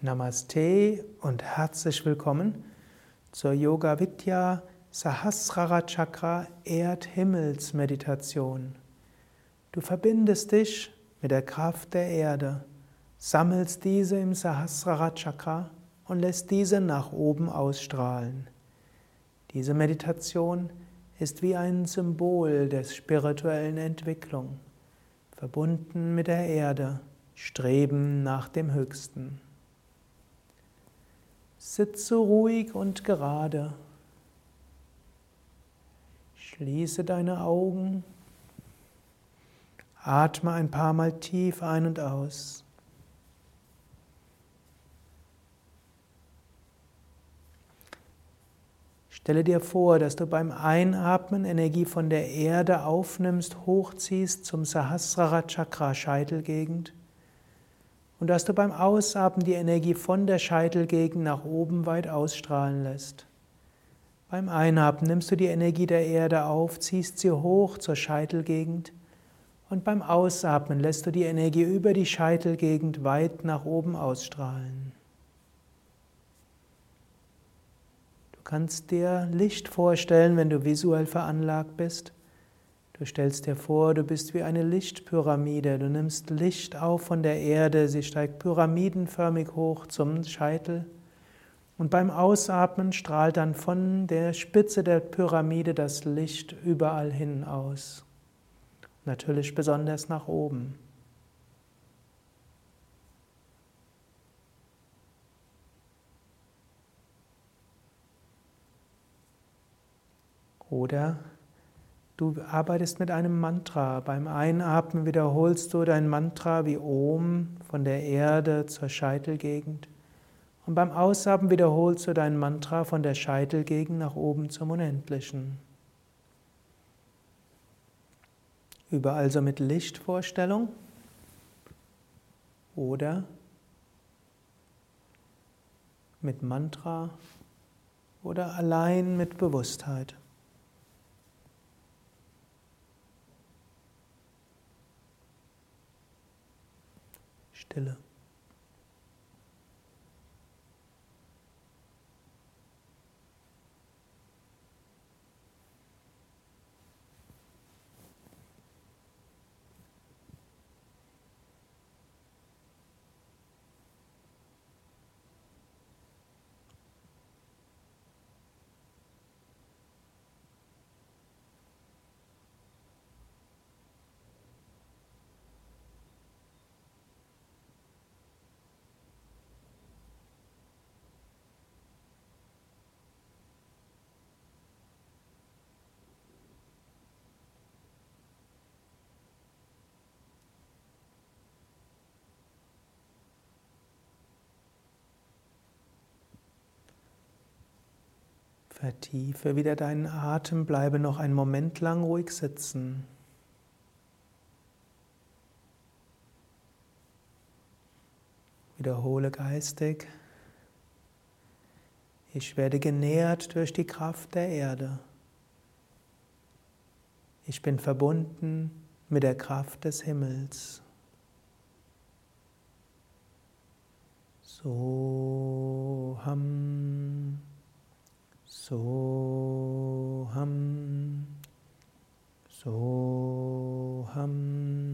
Namaste und herzlich willkommen zur Yoga Vidya Sahasrara Chakra Erd-Himmels-Meditation. Du verbindest dich mit der Kraft der Erde, sammelst diese im Sahasrara Chakra und lässt diese nach oben ausstrahlen. Diese Meditation ist wie ein Symbol der spirituellen Entwicklung, verbunden mit der Erde, Streben nach dem Höchsten. Sitze ruhig und gerade. Schließe deine Augen. Atme ein paar Mal tief ein und aus. Stelle dir vor, dass du beim Einatmen Energie von der Erde aufnimmst, hochziehst zum Sahasrara Chakra Scheitelgegend und dass du beim Ausatmen die Energie von der Scheitelgegend nach oben weit ausstrahlen lässt. Beim Einatmen nimmst du die Energie der Erde auf, ziehst sie hoch zur Scheitelgegend und beim Ausatmen lässt du die Energie über die Scheitelgegend weit nach oben ausstrahlen. Du kannst dir Licht vorstellen, wenn du visuell veranlagt bist. Du stellst dir vor, du bist wie eine Lichtpyramide. Du nimmst Licht auf von der Erde, sie steigt pyramidenförmig hoch zum Scheitel. Und beim Ausatmen strahlt dann von der Spitze der Pyramide das Licht überall hin aus. Natürlich besonders nach oben. Oder Du arbeitest mit einem Mantra. Beim Einatmen wiederholst du dein Mantra wie Om von der Erde zur Scheitelgegend. Und beim Ausatmen wiederholst du dein Mantra von der Scheitelgegend nach oben zum Unendlichen. Übe also mit Lichtvorstellung oder mit Mantra oder allein mit Bewusstheit. Stille. Vertiefe wieder deinen Atem, bleibe noch einen Moment lang ruhig sitzen. Wiederhole geistig. Ich werde genährt durch die Kraft der Erde. Ich bin verbunden mit der Kraft des Himmels. So ham. सोऽहं सोऽहम्।